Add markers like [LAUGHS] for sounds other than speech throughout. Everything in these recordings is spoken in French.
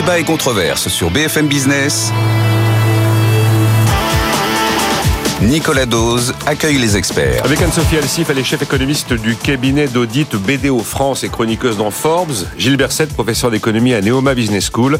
Débat et controverse sur BFM Business. Nicolas Dose accueille les experts. Avec Anne-Sophie Alsif, elle est chef économiste du cabinet d'audit BDO France et chroniqueuse dans Forbes. Gilles Berset, professeur d'économie à Neoma Business School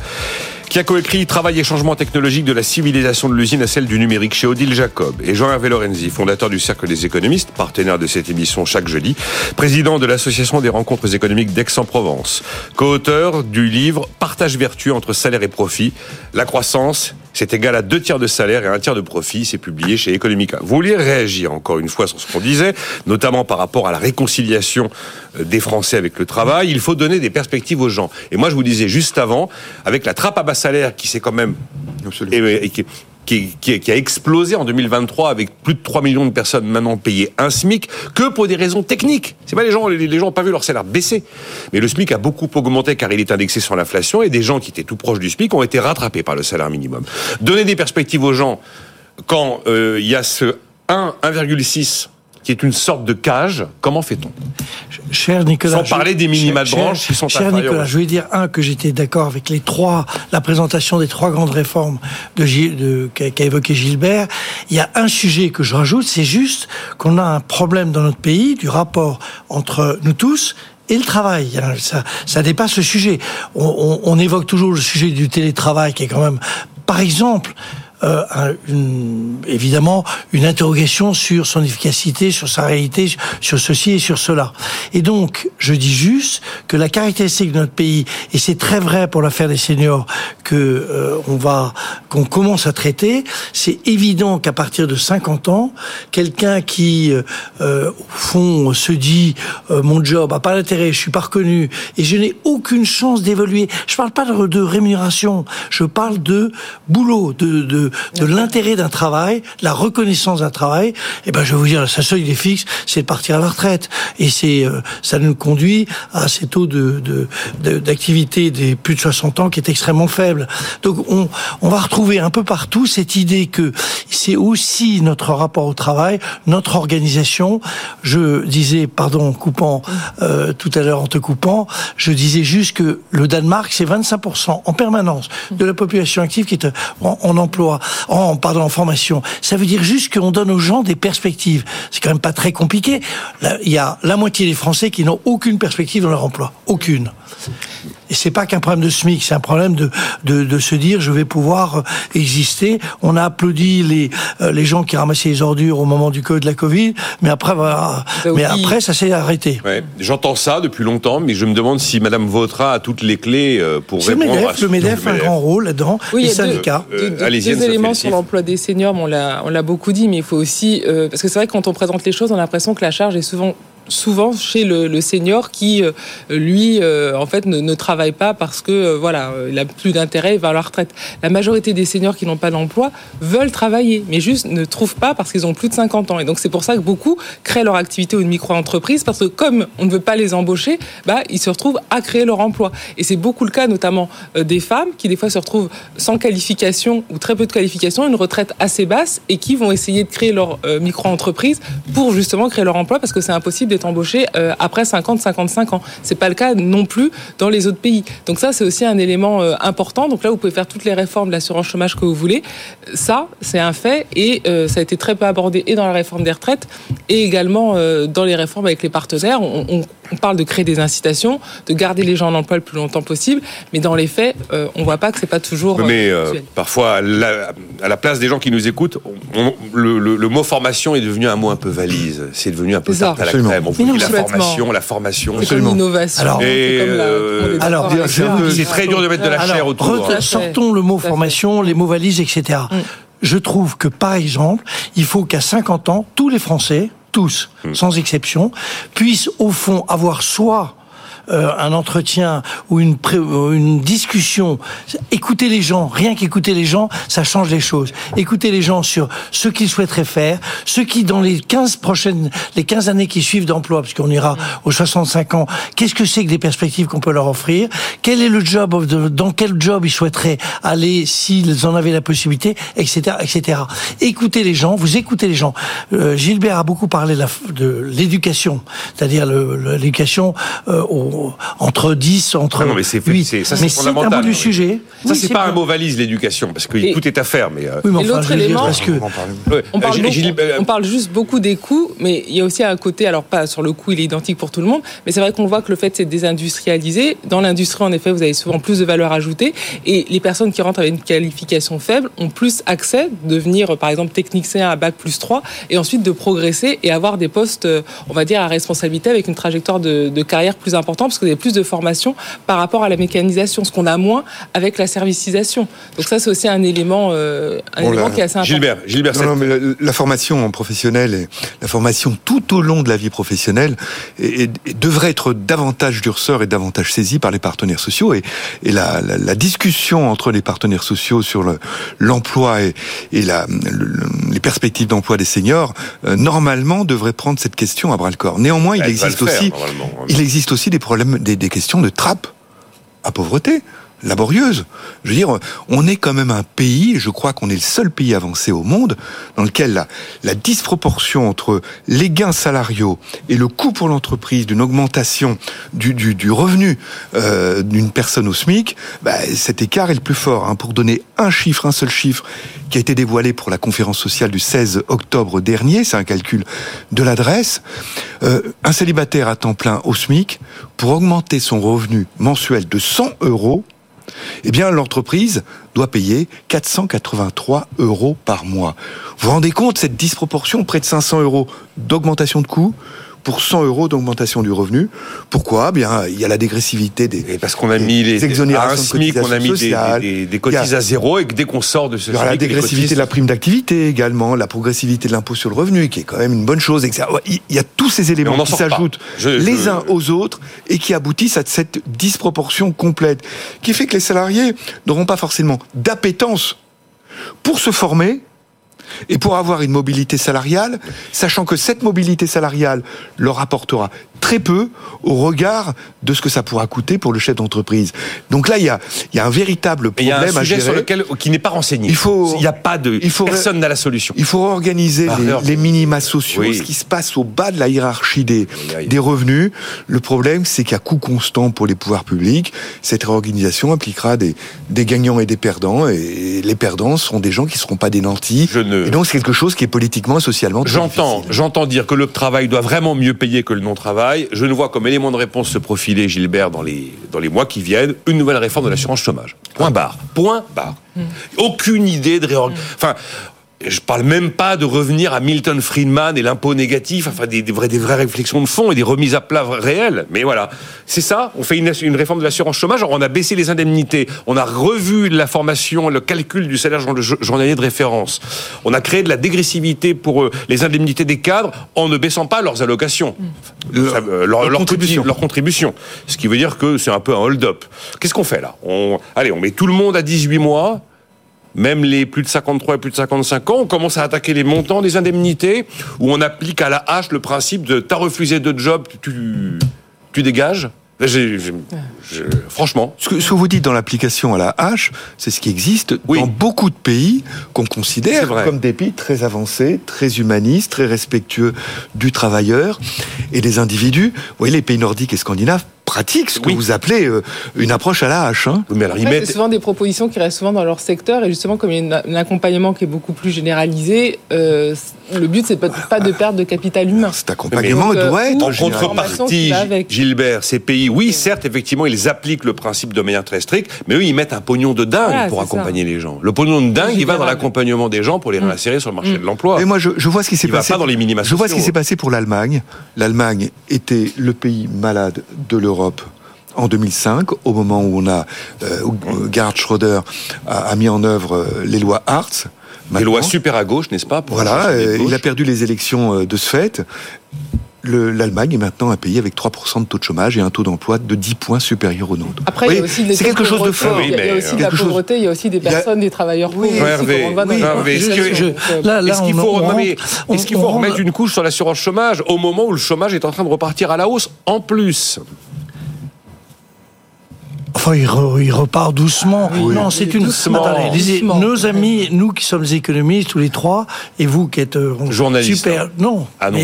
qui a coécrit Travail et changement technologique de la civilisation de l'usine à celle du numérique chez Odile Jacob. Et Jean-Hervé Lorenzi, fondateur du Cercle des économistes, partenaire de cette émission chaque jeudi, président de l'Association des rencontres économiques d'Aix-en-Provence, co-auteur du livre Partage vertu entre salaire et profit, la croissance c'est égal à deux tiers de salaire et un tiers de profit. C'est publié chez Economica. Vous vouliez réagir encore une fois sur ce qu'on disait, notamment par rapport à la réconciliation euh, des Français avec le travail. Il faut donner des perspectives aux gens. Et moi, je vous disais juste avant, avec la trappe à bas salaire qui s'est quand même et, qui, a explosé en 2023 avec plus de 3 millions de personnes maintenant payées un SMIC que pour des raisons techniques. C'est pas les gens, les, gens n'ont pas vu leur salaire baisser. Mais le SMIC a beaucoup augmenté car il est indexé sur l'inflation et des gens qui étaient tout proches du SMIC ont été rattrapés par le salaire minimum. Donner des perspectives aux gens quand euh, il y a ce 1, 1,6 qui est une sorte de cage, comment fait-on? Cher Nicolas, sans parler des minima de branche qui sont cher Nicolas, je vais dire un que j'étais d'accord avec les trois, la présentation des trois grandes réformes de, de qu'a évoqué Gilbert. Il y a un sujet que je rajoute, c'est juste qu'on a un problème dans notre pays du rapport entre nous tous et le travail. Ça, ça dépasse le sujet. On, on, on évoque toujours le sujet du télétravail qui est quand même, par exemple, euh, une, évidemment une interrogation sur son efficacité, sur sa réalité, sur ceci et sur cela. Et donc, je dis juste que la caractéristique de notre pays, et c'est très vrai pour l'affaire des seniors que euh, on va qu'on commence à traiter, c'est évident qu'à partir de 50 ans, quelqu'un qui euh, euh, au fond se dit mon job a pas d'intérêt, je suis pas reconnu et je n'ai aucune chance d'évoluer. Je parle pas de, de rémunération, je parle de boulot, de, de de, l'intérêt d'un travail, la reconnaissance d'un travail, eh ben je vais vous dire, sa seuil est fixe, c'est de partir à la retraite. Et c'est euh, ça nous conduit à ces taux de d'activité des plus de 60 ans qui est extrêmement faible. Donc on, va retrouver un peu partout cette idée que c'est aussi notre rapport au travail, notre organisation. Je disais, pardon, coupant euh, tout à l'heure en te coupant, je disais juste que le Danemark, c'est 25% en permanence de la population active qui est en, en emploi en pardon en formation. Ça veut dire juste qu'on donne aux gens des perspectives. C'est quand même pas très compliqué. il y a la moitié des Français qui n'ont aucune perspective dans leur emploi, aucune. Et c'est pas qu'un problème de SMIC, c'est un problème de, de, de, se dire je vais pouvoir euh, exister. On a applaudi les euh, les gens qui ramassaient les ordures au moment du de la Covid, mais après voilà, mais après ça s'est arrêté. Ouais, J'entends ça depuis longtemps, mais je me demande si Madame Vautrin a toutes les clés euh, pour répondre. Le MEDEF, le MEDEF a un grand rôle là-dedans. Oui, les syndicats. Deux, deux, éléments sur l'emploi des seniors, on l'a on l'a beaucoup dit, mais il faut aussi parce que c'est vrai que quand on présente les choses, on a l'impression que la charge est souvent souvent chez le, le senior qui, euh, lui, euh, en fait, ne, travaille pas parce que, euh, voilà, il a plus d'intérêt, il va à la retraite. La majorité des seniors qui n'ont pas d'emploi veulent travailler, mais juste ne trouvent pas parce qu'ils ont plus de 50 ans. Et donc, c'est pour ça que beaucoup créent leur activité ou une micro-entreprise parce que comme on ne veut pas les embaucher, bah, ils se retrouvent à créer leur emploi. Et c'est beaucoup le cas, notamment des femmes qui, des fois, se retrouvent sans qualification ou très peu de qualification, une retraite assez basse et qui vont essayer de créer leur micro-entreprise pour justement créer leur emploi parce que c'est impossible d'être embauché euh, après 50-55 ans. C'est pas le cas non plus dans les autres pays. Donc ça, c'est aussi un élément euh, important. Donc là, vous pouvez faire toutes les réformes de l'assurance chômage que vous voulez. Ça, c'est un fait et euh, ça a été très peu abordé et dans la réforme des retraites et également dans les réformes avec les partenaires. On, on, on, parle de créer des incitations, de garder les gens en emploi le plus longtemps possible, mais dans les faits, on voit pas que c'est pas toujours. Mais parfois, à la, à la, place des gens qui nous écoutent, on, le, le, le, mot formation est devenu un mot un peu valise. C'est devenu un peu tarte à la crème la formation, la formation. C'est comme l'innovation. Alors, alors c'est très dur de mettre de la chair autour. Hein. Sortons le mot formation, les mots valises, etc. Mm. Je trouve que, par exemple, il faut qu'à 50 ans, tous les Français, tous, mm. sans exception, puissent, au fond, avoir soit euh, un entretien ou une, euh, une discussion, écouter les gens, rien qu'écouter les gens, ça change les choses. Écouter les gens sur ce qu'ils souhaiteraient faire, ce qui dans les 15 prochaines, les 15 années qui suivent d'emploi, parce qu'on ira aux 65 ans, qu'est-ce que c'est que des perspectives qu'on peut leur offrir? Quel est le job, dans quel job ils souhaiteraient aller s'ils en avaient la possibilité, etc., etc. Écoutez les gens, vous écoutez les gens. Euh, Gilbert a beaucoup parlé de l'éducation, c'est-à-dire l'éducation au entre 10, entre non, mais c'est, 8. ça, c'est mais c'est un bout du sujet. Ça, c'est pas un mot valise, l'éducation, parce que tout est à faire. Mais, euh... oui, mais l'autre élément, que... on, parle on, parle juste beaucoup des coûts, mais il y a aussi un côté, alors pas sur le coût, il est identique pour tout le monde, mais c'est vrai qu'on voit que le fait c'est désindustrialiser. Dans l'industrie, en effet, vous avez souvent plus de valeur ajoutée, et les personnes qui rentrent avec une qualification faible ont plus accès, devenir par exemple technicien à bac plus 3, et ensuite de progresser et avoir des postes, euh, on va dire, à responsabilité avec une trajectoire de, de carrière plus importante, parce que vous avez plus de formation par rapport à la mécanisation, ce qu'on a moins avec la servicisation. Donc ça, c'est aussi un élément, euh, un élément qui est assez important. Gilbert, Gilbert non, non, mais la, formation professionnelle et la formation tout au long de la vie professionnelle et, devrait être davantage durceur et davantage saisie par les partenaires sociaux et, et la, la, la, discussion entre les partenaires sociaux sur l'emploi et, et la, les perspectives d'emploi des seniors euh, normalement devrait prendre cette question à bras le corps. Néanmoins, il existe aussi il existe aussi des des questions de trappe. À pauvreté laborieuse. Je veux dire, on est quand même un pays, je crois qu'on est le seul pays avancé au monde, dans lequel la, la disproportion entre les gains salariaux et le coût pour l'entreprise d'une augmentation du, du, du revenu euh, d'une personne au SMIC, bah, cet écart est le plus fort. Hein. Pour donner un chiffre, un seul chiffre, qui a été dévoilé pour la conférence sociale du 16 octobre dernier, c'est un calcul de l'adresse, euh, un célibataire à temps plein au SMIC, pour augmenter son revenu mensuel de 100 euros, eh bien l'entreprise doit payer 483 euros par mois. Vous vous rendez compte cette disproportion Près de 500 euros d'augmentation de coûts pour 100 euros d'augmentation du revenu. Pourquoi? Bien, il y a la dégressivité des. Et parce qu'on a mis les exonérations à un SMIC, on a mis des, des, cotises à zéro et que dès qu'on sort de ce. Il y la dégressivité de la prime d'activité également, la progressivité de l'impôt sur le revenu, qui est quand même une bonne chose. Il y a tous ces éléments qui s'ajoutent les uns aux autres et qui aboutissent à cette disproportion complète, qui fait que les salariés n'auront pas forcément d'appétence pour se former et pour avoir une mobilité salariale, sachant que cette mobilité salariale leur apportera très peu au regard de ce que ça pourra coûter pour le chef d'entreprise. Donc là, il y a, il y a un véritable problème il y a un sujet sur lequel qui n'est pas renseigné. Il faut, il n'y a pas de, il faut, personne n'a la solution. Il faut organiser les, minima sociaux, ce qui se passe au bas de la hiérarchie des, des revenus. Le problème, c'est qu'à coût constant pour les pouvoirs publics, cette réorganisation impliquera des, des gagnants et des perdants, et les perdants seront des gens qui ne seront pas des nantis. Je ne... Et donc c'est quelque chose qui est politiquement et socialement. J'entends, j'entends dire que le travail doit vraiment mieux payer que le non-travail je ne vois comme élément de réponse se profiler, Gilbert, dans les, dans les mois qui viennent, une nouvelle réforme de l'assurance chômage. Point barre. Point barre. Hmm. Aucune idée de réorganisation. Enfin, je parle même pas de revenir à Milton Friedman et l'impôt négatif, enfin des, des, vraies, des vraies réflexions de fond et des remises à plat réelles. Mais voilà, c'est ça. On fait une, une réforme de l'assurance chômage. On a baissé les indemnités. On a revu la formation, le calcul du salaire journalier de référence. On a créé de la dégressivité pour euh, les indemnités des cadres en ne baissant pas leurs allocations, leur, leur, contribution. leur, contribution. Ce qui veut dire que c'est un peu un hold-up. Qu'est-ce qu'on fait là? On, Allez, on met tout le monde à 18 mois même les plus de 53 et plus de 55 ans, on commence à attaquer les montants des indemnités, où on applique à la hache le principe de t'as refusé de job, tu, tu dégages. franchement. Ce que, vous dites dans l'application à la hache, c'est ce qui existe dans beaucoup de pays qu'on considère comme des pays très avancés, très humanistes, très respectueux du travailleur et des individus. Vous voyez, les pays nordiques et scandinaves pratique, ce que vous appelez euh, une approche à la hache. Hein. Mais alors, C'est souvent des propositions qui restent souvent dans leur secteur, et justement, comme il y a un accompagnement qui est beaucoup plus généralisé, euh, le but, c'est pas, pas de perdre de capital humain. Cet accompagnement doit être... En contrepartie, Gilbert, ces pays, oui, certes, effectivement, ils appliquent le principe de manière très stricte, mais eux, ils mettent un pognon de dingue pour accompagner les gens. Le pognon de dingue, il va dans l'accompagnement des gens pour les mm. réinsérer sur le marché de l'emploi. Et moi, je, vois ce qui s'est passé. Va pas dans les minima je vois ce qui s'est passé pour l'Allemagne. L'Allemagne était le pays malade de l'Europe en 2005, au moment où on a euh, Gerhard Schröder a, mis en œuvre euh, les lois Hartz. Les lois super à gauche, n'est-ce pas Voilà, euh, il a perdu les élections euh, de ce fait l'Allemagne est maintenant un pays avec 3% de taux de chômage et un taux d'emploi de 10 points supérieur au nôtre. Après, c'est quelque chose de fort. il y a aussi de la pauvreté, il y a aussi des personnes, des travailleurs pauvres. Est-ce qu'il faut remettre une couche sur l'assurance chômage au moment où le chômage est en train de repartir à la hausse en plus? Enfin, il, repart doucement. Ah non, c'est une. Doucement, nos amis, nous qui sommes économistes tous les trois, et vous qui êtes euh, journaliste, super, non, ah non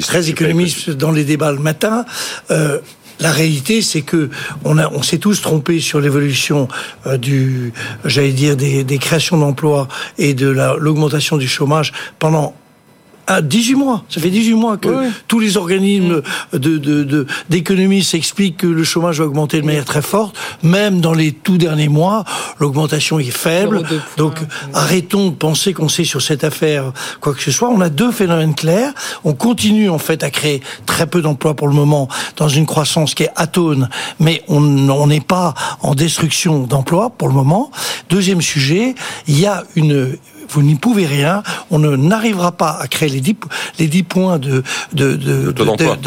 très économistes dans les débats le matin. Euh, la réalité, c'est que on, a, on s'est tous trompés sur l'évolution euh, du, j'allais dire, des, des créations d'emplois et de l'augmentation du chômage pendant à 18 mois. Ça fait 18 mois que tous les organismes de, d'économie s'expliquent que le chômage va augmenter de manière très forte. Même dans les tout derniers mois, l'augmentation est faible. Donc arrêtons de penser qu'on sait sur cette affaire quoi que ce soit. On a deux phénomènes clairs. On continue en fait à créer très peu d'emplois pour le moment dans une croissance qui est atone, mais on n'est pas en destruction d'emplois pour le moment. Deuxième sujet, il y a une vous n'y pouvez rien. On n'arrivera pas à créer les 10, les 10 points de,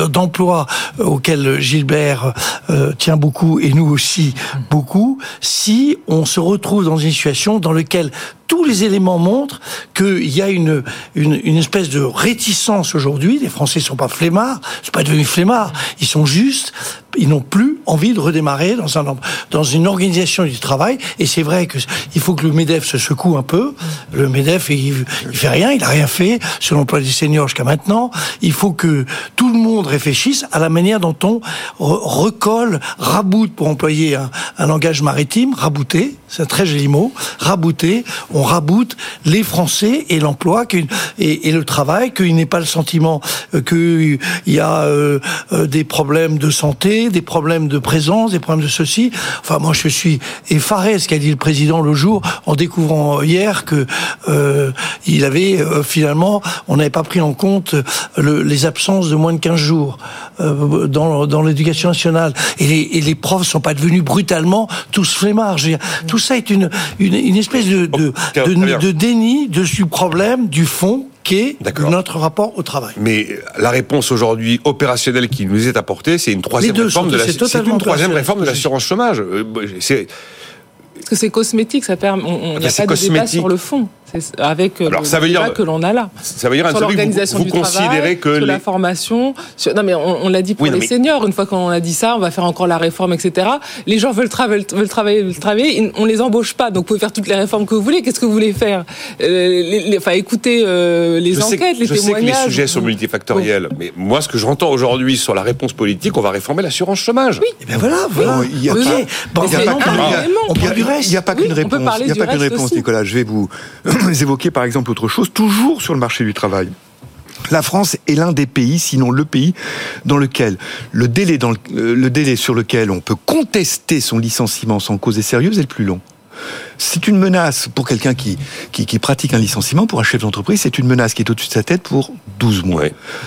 d'emploi de, auxquels Gilbert euh, tient beaucoup et nous aussi beaucoup si on se retrouve dans une situation dans laquelle tous les éléments montrent qu'il y a une, une, espèce de réticence aujourd'hui. Les Français ne sont pas flemmards, ils sont pas devenus flemmards. Ils sont juste, ils n'ont plus envie de redémarrer dans, un, dans une organisation du travail. Et c'est vrai que il faut que le MEDEF se secoue un peu. Le MEDEF, il, fait rien, il a rien fait sur l'emploi des seniors jusqu'à maintenant. Il faut que tout le monde réfléchisse à la manière dont on recolle, raboute, pour employer un, un langage maritime, rabouter, c'est un très joli mot, rabouter. On raboute les Français et l'emploi et, le travail, qu'il n'ait pas le sentiment euh, qu'il y a euh, euh, des problèmes de santé, des problèmes de présence, des problèmes de ceci. Enfin, moi, je suis effaré, ce qu'a dit le président le jour, en découvrant hier que avait finalement, on n'avait pas pris en compte les absences de moins de 15 jours dans, l'éducation nationale. Et les, et les profs sont pas devenus brutalement tous flemmards. Tout ça est une, espèce de, déni de ce problème du fond qu'est notre rapport au travail. Mais la réponse aujourd'hui opérationnelle qui nous est apportée, c'est une troisième réforme de la, c'est une troisième réforme de l'assurance chômage. Euh, c'est parce que c'est cosmétique, ça permet. On n'y a pas de débat sur le fond avec euh, Alors, le ça veut dire, que l'on a là. Ça veut dire sur l'organisation du travail, que sur la formation. Non mais on, l'a dit pour les seniors. Une fois qu'on a dit ça, on va faire encore la réforme, etc. Les gens veulent, veulent, veulent travailler, veulent travailler. On les embauche pas. Donc vous pouvez faire toutes les réformes que vous voulez. Qu'est-ce que vous voulez faire? Euh, Enfin, écoutez euh, les enquêtes, les je témoignages. Je sais que les sujets sont multifactoriels, mais moi, ce que j'entends aujourd'hui sur la réponse politique, on va réformer l'assurance chômage. Oui. Et eh bien voilà, voilà. Il n'y a, pas qu'une réponse. Il n'y a pas qu'une réponse, Nicolas. Je vais vous [CLEARS THROAT] évoquer par exemple autre chose, toujours sur le marché du travail. La France est l'un des pays, sinon le pays, dans lequel le délai, dans le, délai sur lequel on peut contester son licenciement sans cause sérieuse est le plus long. C'est une menace pour quelqu'un qui, qui, pratique un licenciement, pour un chef d'entreprise, c'est une menace qui est au-dessus de sa tête pour 12 mois.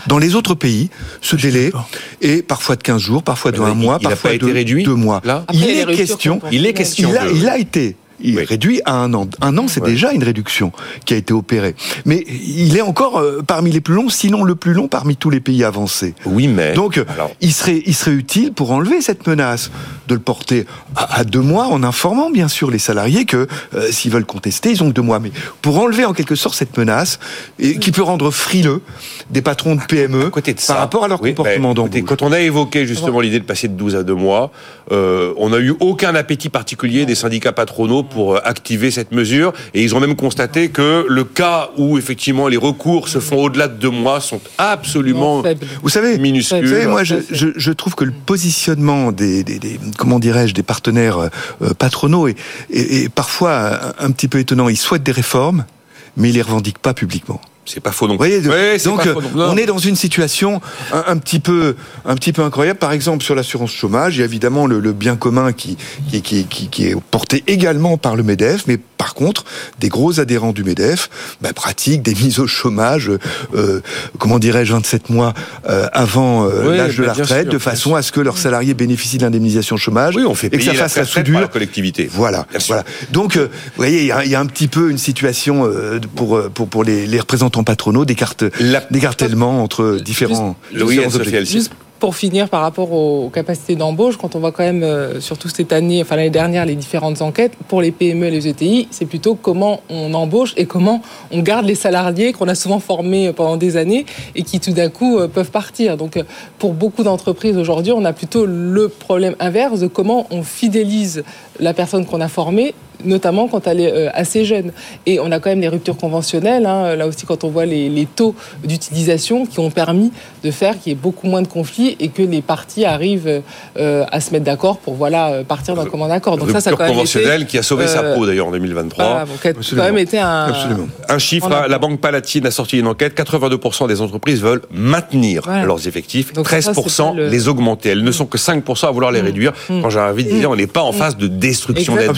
Dans les autres pays, ce délai est parfois de 15 jours, parfois de 1 mois, parfois de 2 mois. il, est question, il est question. il a été il est réduit à un an. Un an, c'est déjà une réduction qui a été opérée. Mais il est encore euh, parmi les plus longs, sinon le plus long parmi tous les pays avancés. Oui, mais donc il serait, il serait utile pour enlever cette menace de le porter à, deux mois, en informant bien sûr les salariés que euh, s'ils veulent contester, ils ont que deux mois. Mais pour enlever en quelque sorte cette menace et, qui peut rendre frileux des patrons de PME par rapport à leur comportement d'embauche. Quand on a évoqué justement l'idée de passer de 12 à 2 mois, euh, on n'a eu aucun appétit particulier des syndicats patronaux pour euh, activer cette mesure. Et ils ont même constaté que le cas où effectivement les recours se font au-delà de deux mois sont absolument vous savez, minuscules. Vous savez, moi, je, je, trouve que le positionnement des, des, des comment dirais-je, des partenaires euh, patronaux est, est, est parfois un, un petit peu étonnant. Ils souhaitent des réformes, mais ils les revendiquent pas publiquement. C'est pas faux non plus. donc on est dans une situation un, petit peu un petit peu incroyable. Par exemple sur l'assurance chômage, il y a évidemment le, bien commun qui qui, qui qui, est porté également par le Medef, mais par contre des gros adhérents du Medef bah, pratiquent des mises au chômage, euh, comment dirais-je, 27 mois euh, avant euh, l'âge de bah, la retraite, de façon à ce que leurs salariés bénéficient de l'indemnisation chômage oui, on fait et que ça fasse la soudure. la collectivité. Voilà, voilà. Donc vous voyez, il y, a, il y, a, un petit peu une situation pour pour pour les, les représentants patronaux, d'écartèlement entre différents, Juste pour finir, par rapport aux capacités d'embauche, quand on voit quand même, euh, surtout cette année, enfin l'année dernière, les différentes enquêtes, pour les PME et les ETI, c'est plutôt comment on embauche et comment on garde les salariés qu'on a souvent formés pendant des années et qui tout d'un coup euh, peuvent partir. Donc euh, pour beaucoup d'entreprises aujourd'hui, on a plutôt le problème inverse de comment on fidélise la personne qu'on a formée notamment quand elle est euh, assez jeune. Et on a quand même les ruptures conventionnelles, hein, là aussi quand on voit les, les taux d'utilisation qui ont permis de faire qu'il y ait beaucoup moins de conflits et que les parties arrivent euh, à se mettre d'accord pour voilà partir d'un commun accord. Donc ça, ça a quand même conventionnelle qui a sauvé sa peau d'ailleurs en 2023. Voilà, donc, quand même été un, un chiffre. La Banque Palatine a sorti une enquête 82% des entreprises veulent maintenir leurs effectifs, 13% les augmenter. Elles ne sont que 5% à vouloir les mm. réduire. Mm. Quand j'ai envie de dire, on n'est pas en mm. phase de destruction d'aide.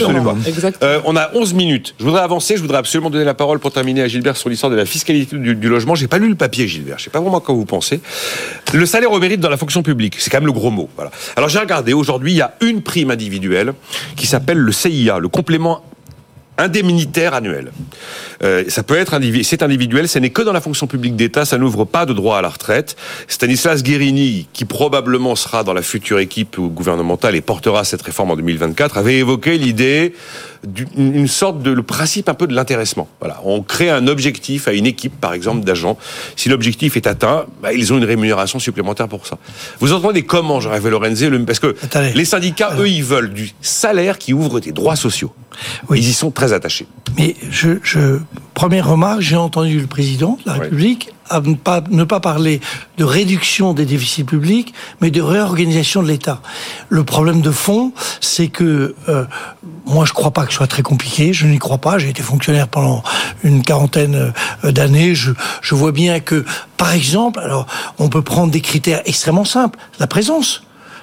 Euh, on a 11 minutes. Je voudrais avancer. Je voudrais absolument donner la parole pour terminer à Gilbert sur l'histoire de la fiscalité du, du logement. J'ai pas lu le papier, Gilbert. Je sais pas vraiment quoi vous pensez. Le salaire au mérite dans la fonction publique, c'est quand même le gros mot. Alors j'ai regardé. Aujourd'hui, il y a une prime individuelle qui s'appelle le CIA, le complément indemnitaire annuel. Euh, ça peut être c'est individuel, ce n'est que dans la fonction publique d'État, ça n'ouvre pas de droit à la retraite. Stanislas Guérini, qui probablement sera dans la future équipe gouvernementale et portera cette réforme en 2024, avait évoqué l'idée d'une sorte de le principe un peu de l'intéressement. Voilà, on crée un objectif à une équipe, par exemple, d'agents. Si l'objectif est atteint, bah, ils ont une rémunération supplémentaire pour ça. Vous entendez comment, Jean-Hervé Lorenzi, parce que les syndicats, eux, ils veulent du salaire qui ouvre des droits sociaux. Ils y sont très attachés. Mais je, je première remarque, j'ai entendu le président de la République à ne pas, ne pas parler de réduction des déficits publics, mais de réorganisation de l'État. Le problème de fond, c'est que euh, moi, je crois pas que ce soit très compliqué. Je n'y crois pas. J'ai été fonctionnaire pendant une quarantaine euh, d'années. Je, je vois bien que, par exemple, alors, on peut prendre des critères extrêmement simples. La présence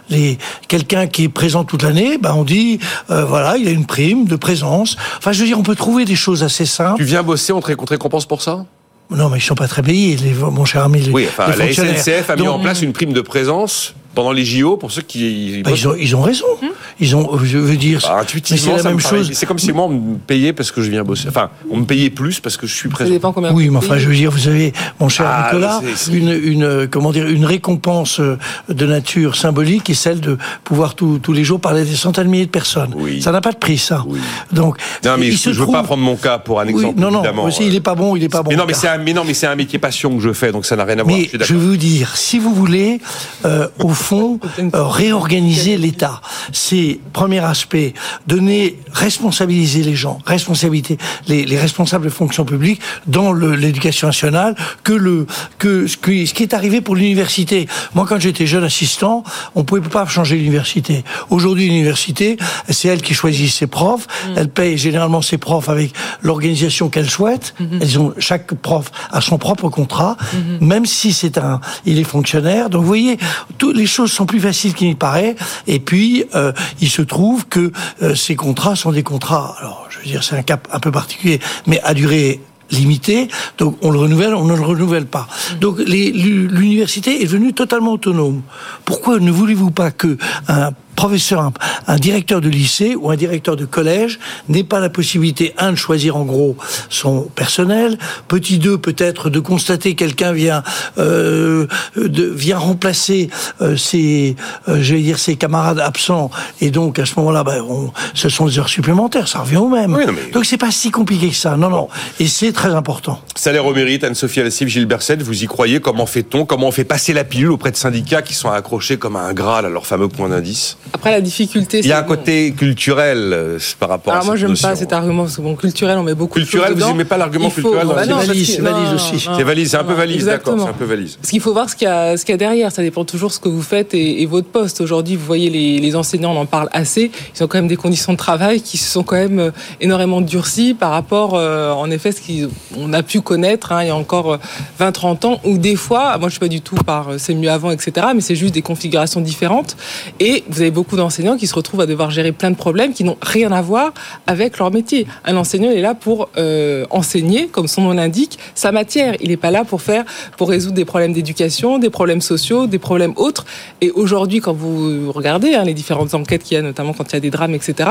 les quelqu'un qui est présent toute l'année, ben on dit euh, voilà, il a une prime de présence. Enfin, je veux dire, on peut trouver des choses assez simples. Tu viens bosser, on te récompense pour ça? Non, mais ils sont pas très payés, les, mon cher ami. oui, enfin, la SNCF a mis en place une prime de présence pendant les JO pour ceux qui. Bah, ils, ont, ils ont raison. Hmm ils ont, je veux dire, bah, intuitivement, c'est la même chose. C'est comme si moi on me payait parce que je viens bosser. Enfin, on me payait plus parce que je suis présent. Oui, mais enfin, je veux dire, vous avez, mon cher ah, Nicolas, une, une, comment dire, une récompense euh, de nature symbolique et celle de pouvoir tous les jours parler des centaines de milliers de personnes. Oui. Ça n'a pas de prix, ça. Oui. Donc, non, mais je ne veux pas prendre mon cas pour un exemple. non, non, aussi, il est pas bon, il est pas bon. Mais non, mais c'est un, mais non, mais c'est un métier passion que je fais, donc ça n'a rien à voir. Mais je, veux vous dire, si vous voulez, euh, au fond, euh, réorganiser l'État, c'est premier aspect, donner, responsabiliser les gens, responsabilité les, les responsables de fonction publique dans l'éducation nationale, que le que ce qui, ce qui est arrivé pour l'université. Moi, quand j'étais jeune assistant, on pouvait pas changer l'université. Aujourd'hui, l'université, c'est elle qui choisit ses profs. Mm. Elle paye généralement ses profs avec l'organisation qu'elle souhaite. Mm-hmm. Elles ont chaque prof a son propre contrat, mm-hmm. même si c'est un, il est fonctionnaire. Donc, vous voyez, toutes les choses sont plus faciles qu'il n'y paraît. Et puis, euh, il se trouve que euh, ces contrats sont des contrats, alors je veux dire c'est un cas un peu particulier, mais à durée limitée, donc on le renouvelle, on ne le renouvelle pas. Donc l'université est devenue totalement autonome. Pourquoi ne voulez-vous pas que un professeur, un, directeur de lycée ou un directeur de collège n'ait pas la possibilité, un, de choisir en gros son personnel, petit deux, peut-être de constater quelqu'un vient euh, de, vient remplacer euh, ses, euh, je vais dire ses camarades absents, et donc à ce moment-là, ben, ce sont des heures supplémentaires, ça revient au même. Oui, mais... Donc c'est pas si compliqué que ça, non, non, et c'est très important. Salaire au mérite, Anne-Sophie Alassif, Gilles Berset, vous y croyez? Comment fait-on? Comment on fait passer la pilule auprès de syndicats qui sont accrochés comme un Graal à leur fameux point d'indice? Après, la difficulté, Il y a un côté culturel euh, par rapport Alors à moi, j'aime pas cet argument, parce que bon, culturel, on met beaucoup culturel, de choses vous n'aimez pas l'argument culturel bah C'est valise, valise aussi. C'est valise, c'est un peu valise, d'accord, c'est un peu valise. Parce qu'il faut voir ce qu'il y, a, ce qu'il y a derrière, ça dépend toujours ce que vous faites et, votre poste. Aujourd'hui, vous voyez, les, les, enseignants, on en parle assez, ils ont quand même des conditions de travail qui se sont quand même euh, énormément durcies par rapport, euh, en effet, ce qu'on a pu connaître hein, il y a encore 20-30 ans, où des fois, moi je suis pas du tout par c'est mieux avant, etc., mais c'est juste des configurations différentes. Et vous avez beaucoup d'enseignants qui se retrouvent à devoir gérer plein de problèmes qui n'ont rien à voir avec leur métier. Un enseignant est là pour euh, enseigner, comme son nom l'indique, sa matière. Il n'est pas là pour faire, pour résoudre des problèmes d'éducation, des problèmes sociaux, des problèmes autres. Et aujourd'hui, quand vous regardez hein, les différentes enquêtes qu'il y a, notamment quand il y a des drames, etc.,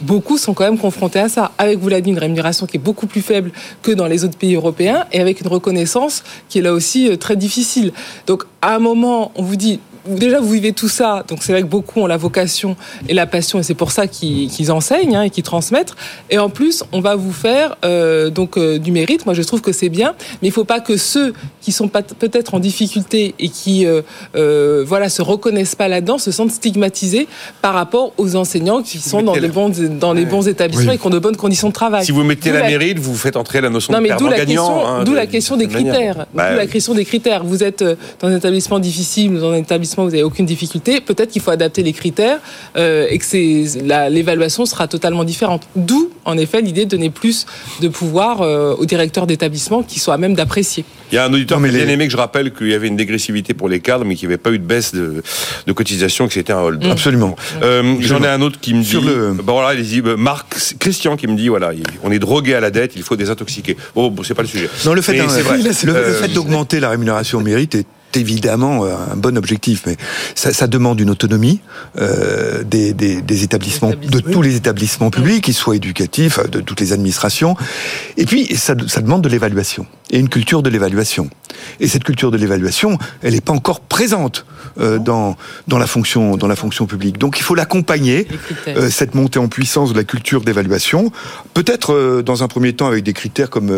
beaucoup sont quand même confrontés à ça. Avec, vous l'avez dit, une rémunération qui est beaucoup plus faible que dans les autres pays européens et avec une reconnaissance qui est là aussi euh, très difficile. Donc, à un moment, on vous dit, déjà vous vivez tout ça, donc c'est vrai que beaucoup ont la vocation et la passion, et c'est pour ça qu'ils enseignent hein, et qu'ils transmettent. Et en plus, on va vous faire euh, donc euh, du mérite. Moi, je trouve que c'est bien, mais il faut pas que ceux qui sont peut-être en difficulté et qui euh, voilà se reconnaissent pas là-dedans se sentent stigmatisés par rapport aux enseignants qui sont dans les bons dans les bons établissements et qui ont de bonnes conditions de travail. Si vous mettez la, mérite, vous faites entrer la notion de perdant gagnant. Hein, d'où la question des critères. D'où la question des critères. Vous êtes dans un établissement difficile dans un établissement où vous n'avez aucune difficulté, peut-être qu'il faut adapter les critères euh, et que l'évaluation sera totalement différente. D'où, en effet, l'idée de donner plus de pouvoir euh, aux directeurs d'établissement qui soient à même d'apprécier. Il y a un auditeur mais bien aimé que je rappelle qu'il y avait une dégressivité pour les cadres, mais qu'il n'y avait pas eu de baisse de, de cotisation, que c'était un hold. Mm. Absolument. Euh, J'en ai un autre qui me dit, le... bon voilà, euh, Marc Christian qui me dit, voilà, on est drogué à la dette, il faut désintoxiquer. Bon, bon c'est pas le sujet. Non, le fait, [LAUGHS] d'augmenter la rémunération au mérite est évidemment euh, un bon objectif, mais ça, ça demande une autonomie euh, des, des, des, établissements, de tous les établissements publics, qu'ils soient éducatifs, euh, de toutes les administrations. Et puis, ça, ça demande de l'évaluation et une culture de l'évaluation. Et cette culture de l'évaluation, elle n'est pas encore présente euh, dans dans la fonction dans la fonction publique. Donc, il faut l'accompagner euh, cette montée en puissance de la culture d'évaluation, peut-être euh, dans un premier temps avec des critères comme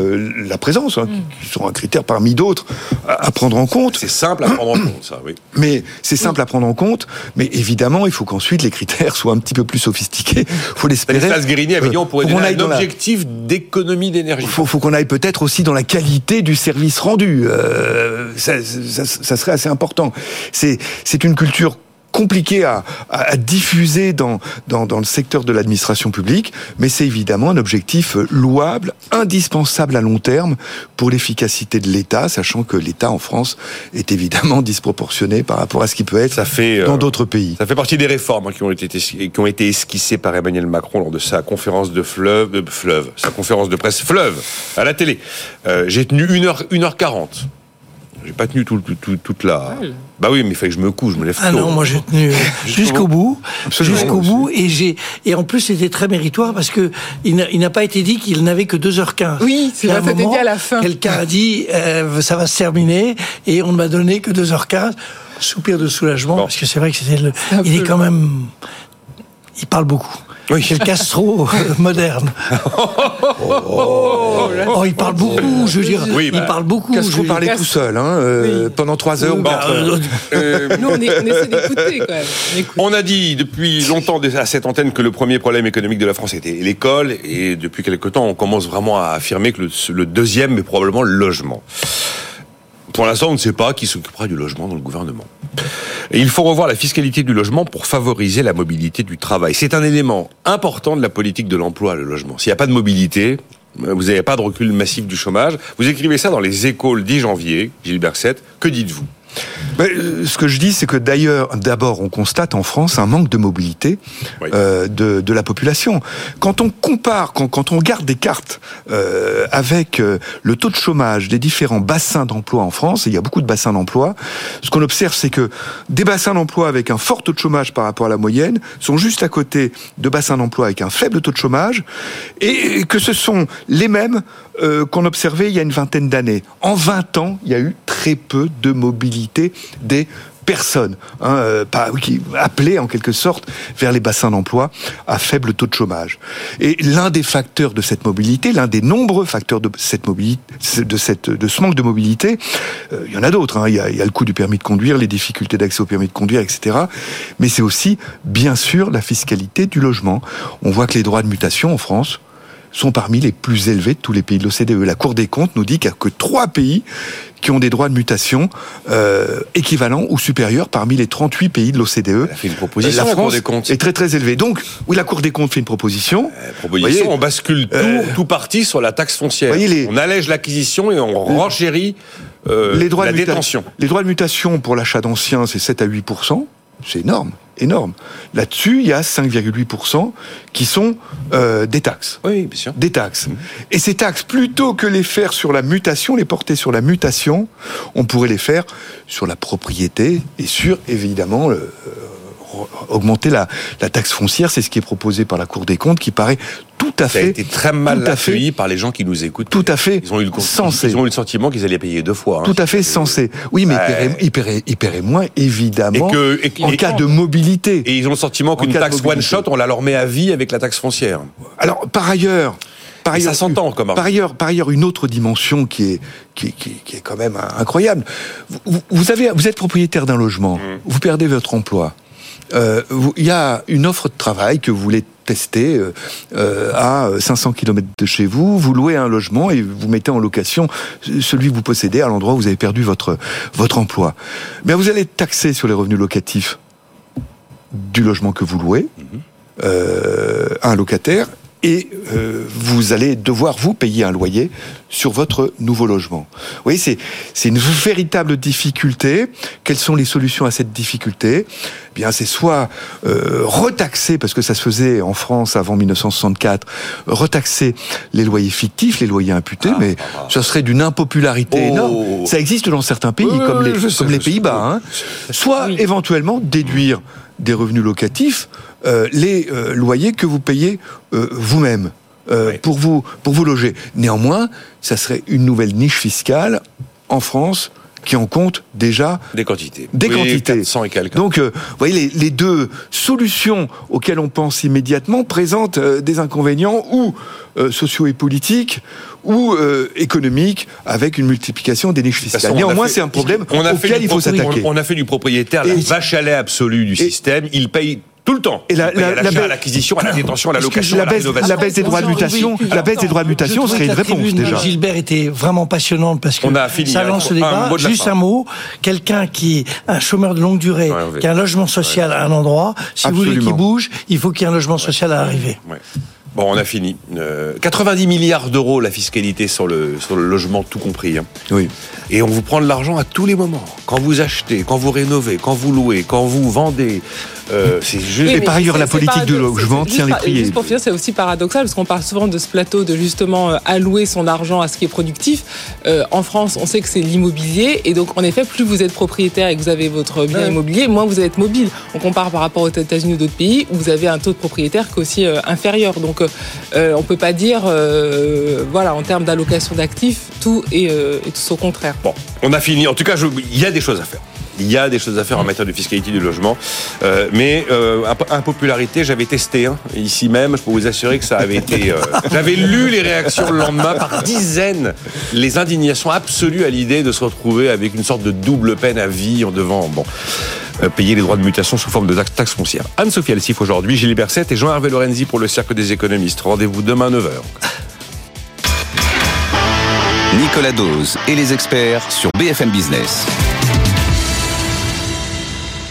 la présence, hein, mm. qui sont un critère parmi d'autres à, à prendre en compte simple à prendre en compte, ça, oui. [COUGHS] Mais c'est simple à prendre en compte, mais évidemment, il faut qu'ensuite les critères soient un petit peu plus sophistiqués. faut l'espérer. Stanislas Guérini dit on pourrait donner un objectif d'économie d'énergie. Faut, faut qu'on aille peut-être aussi dans la qualité du service rendu. Euh, ça, ça, ça, serait assez important. C'est c'est une culture compliqué à, à, diffuser dans, dans, dans, le secteur de l'administration publique, mais c'est évidemment un objectif louable, indispensable à long terme pour l'efficacité de l'État, sachant que l'État en France est évidemment [LAUGHS] disproportionné par rapport à ce qui peut être ça fait, dans euh, d'autres pays. Ça fait partie des réformes hein, qui, ont été, qui ont été esquissées par Emmanuel Macron lors de sa conférence de fleuve, de fleuve sa conférence de presse fleuve à la télé. Euh, J'ai tenu 1h, 1h40 j'ai pas tenu tout, tout, toute la. Bah oui, mais il fallait que je me couche, je me lève Ah non, moi j'ai tenu euh, [LAUGHS] jusqu'au bout, jusqu'au bout, et j'ai et en plus c'était très méritoire parce que il n'a pas été dit qu'il n'avait que 2h15. Oui, c'est vrai, c'était dit à la fin. Quelqu'un a dit euh, ça va se terminer et on ne m'a donné que 2h15. Soupir de soulagement parce que c'est vrai que c'était le. Il est quand même. Il parle beaucoup. Oui. C'est le Castro euh, moderne. Oh, oh, il parle beaucoup, je veux dire. Oui, il bah, parle beaucoup. Castro parlait tout seul, hein, euh, pendant trois heures. Bah, euh, Nous, on, essaie d'écouter quand même. On, a dit depuis longtemps à cette antenne que le premier problème économique de la France était l'école, et depuis quelque temps, on commence vraiment à affirmer que le, le deuxième est probablement le logement. Pour l'instant, on ne sait pas qui s'occupera du logement dans le gouvernement. Il faut revoir la fiscalité du logement pour favoriser la mobilité du travail. C'est un élément important de la politique de l'emploi, le logement. S'il n'y a pas de mobilité, vous n'avez pas de recul massif du chômage. Vous écrivez ça dans les échos le 10 janvier, Gilbert 7. Que dites-vous? Euh, ce que je dis, c'est que d'ailleurs, d'abord, on constate en France un manque de mobilité euh, de, de, la population. Quand on compare, quand, quand on garde des cartes euh, avec euh, le taux de chômage des différents bassins d'emploi en France, et il y a beaucoup de bassins d'emploi, ce qu'on observe, c'est que des bassins d'emploi avec un fort taux de chômage par rapport à la moyenne sont juste à côté de bassins d'emploi avec un faible taux de chômage, et que ce sont les mêmes euh, qu'on observait il y a une vingtaine d'années. En 20 ans, il y a eu très peu de mobilité des personnes hein, euh, qui appelées en quelque sorte vers les bassins d'emploi à faible taux de chômage. Et l'un des facteurs de cette mobilité, l'un des nombreux facteurs de cette mobilité, de ce manque de mobilité, euh, il y en a d'autres. Hein. il, y a, il y a le coût du permis de conduire, les difficultés d'accès au permis de conduire, etc. Mais c'est aussi bien sûr la fiscalité du logement. On voit que les droits de mutation en France sont parmi les plus élevés de tous les pays de l'OCDE. La Cour des comptes nous dit qu'il n'y a que trois pays qui ont des droits de mutation euh, équivalents ou supérieurs parmi les 38 pays de l'OCDE. Elle a fait une proposition, la, Cour des comptes. est très très élevée. Donc, oui, la Cour des comptes fait une proposition. Euh, proposition, on bascule tout, euh, tout parti sur la taxe foncière. On allège l'acquisition et on renchérit euh, les droits la de détention. Les droits de mutation pour l'achat d'anciens, c'est 7 à 8% c'est énorme, énorme. Là-dessus, il y a 5,8% qui sont euh, des taxes. Oui, bien sûr. Des taxes. Mmh. Et ces taxes, plutôt que les faire sur la mutation, les porter sur la mutation, on pourrait les faire sur la propriété et sur, évidemment, le, euh, augmenter la, la taxe foncière. C'est ce qui est proposé par la Cour des comptes, qui paraît tout à fait. Ça a été très mal accueilli par les gens qui nous écoutent. Tout à fait. Ils ont eu le, sensé. Ils ont eu le sentiment qu'ils allaient payer deux fois. Hein. Tout à fait sensé. Oui, mais ils, paieraient, moins, évidemment, en cas de mobilité. Et ils ont le sentiment qu'une taxe one-shot, on la leur met à vie avec la taxe foncière. Alors, par ailleurs, par ailleurs, ça s'entend comme par ailleurs, par ailleurs, une autre dimension qui est qui, qui, qui est quand même incroyable. Vous, vous, avez, vous êtes propriétaire d'un logement, mmh. vous perdez votre emploi. Euh, il y a une offre de travail que vous voulez tester euh, euh à 500 km de chez vous, vous louez un logement et vous mettez en location celui que vous possédez à l'endroit où vous avez perdu votre, votre emploi. Mais vous allez taxer sur les revenus locatifs du logement que vous louez, mmh. euh, un locataire, et euh, vous allez devoir vous payer un loyer sur votre nouveau logement. Vous voyez, c'est c'est une véritable difficulté. Quelles sont les solutions à cette difficulté? Eh Bien, c'est soit euh, retaxer, parce que ça se faisait en France avant 1964, retaxer les loyers fictifs, les loyers imputés, ah, mais ah, ah. ça serait d'une impopularité oh. énorme. Ça existe dans certains pays, comme les, comme les Pays-Bas. Hein. Soit éventuellement déduire des revenus locatifs les euh, loyers que vous payez euh, vous-même. pour vous pour vous loger. Néanmoins, ça serait une nouvelle niche fiscale en France qui en compte déjà des quantités. Des quantités. et Donc, vous voyez, les, deux solutions auxquelles on pense immédiatement présentent des inconvénients ou sociaux et politiques ou économiques avec une multiplication des niches fiscales. Néanmoins, c'est un problème auquel il faut s'attaquer. On, a fait du propriétaire la vache à lait absolue du système. Il paye tout le temps. Et la, la, la, l'acquisition, à la détention, à la location, la baisse, la baisse des droits de mutation, la baisse des droits de mutation serait une réponse déjà. Gilbert était vraiment passionnante parce que ça lance le débat. Juste un mot, quelqu'un qui est un chômeur de longue durée, qui a un logement social à un endroit, si vous voulez qu'il bouge, il faut qu'il y ait un logement social à l'arrivée. Bon, on a fini. 90 euh, milliards d'euros la fiscalité sur le, sur le logement tout compris. Hein. Oui. Et on vous prend de l'argent à tous les moments. Quand vous achetez, quand vous rénovez, quand vous louez, quand vous vendez, euh, c'est juste. et par ailleurs, la politique de logement tient les prix. Juste pour finir, c'est aussi paradoxal parce qu'on parle souvent de ce plateau de justement euh, allouer son argent à ce qui est productif. Euh, en France, on sait que c'est l'immobilier et donc en effet, plus vous êtes propriétaire et que vous avez votre bien immobilier, moins vous êtes mobile. On compare par rapport aux États-Unis ou d'autres pays où vous avez un taux de propriétaire qui est aussi inférieur. Donc on peut pas dire, voilà, en termes d'allocation d'actifs, tout est, tout au contraire. Bon, on a fini. En tout cas, il y a des choses à faire. Il y a des choses à faire en matière de fiscalité du logement. Euh, mais euh, impopularité, j'avais testé hein, ici même. Je peux vous assurer que ça avait été. Euh, [LAUGHS] j'avais lu les réactions le lendemain par dizaines, les indignations absolues à l'idée de se retrouver avec une sorte de double peine à vie en devant. Bon. Payer les droits de mutation sous forme de taxes foncières. Anne-Sophie Alsif aujourd'hui, Gilles Berset et Jean-Hervé Lorenzi pour le Cercle des économistes. Rendez-vous demain 9h. Nicolas Dose et les experts sur BFM Business.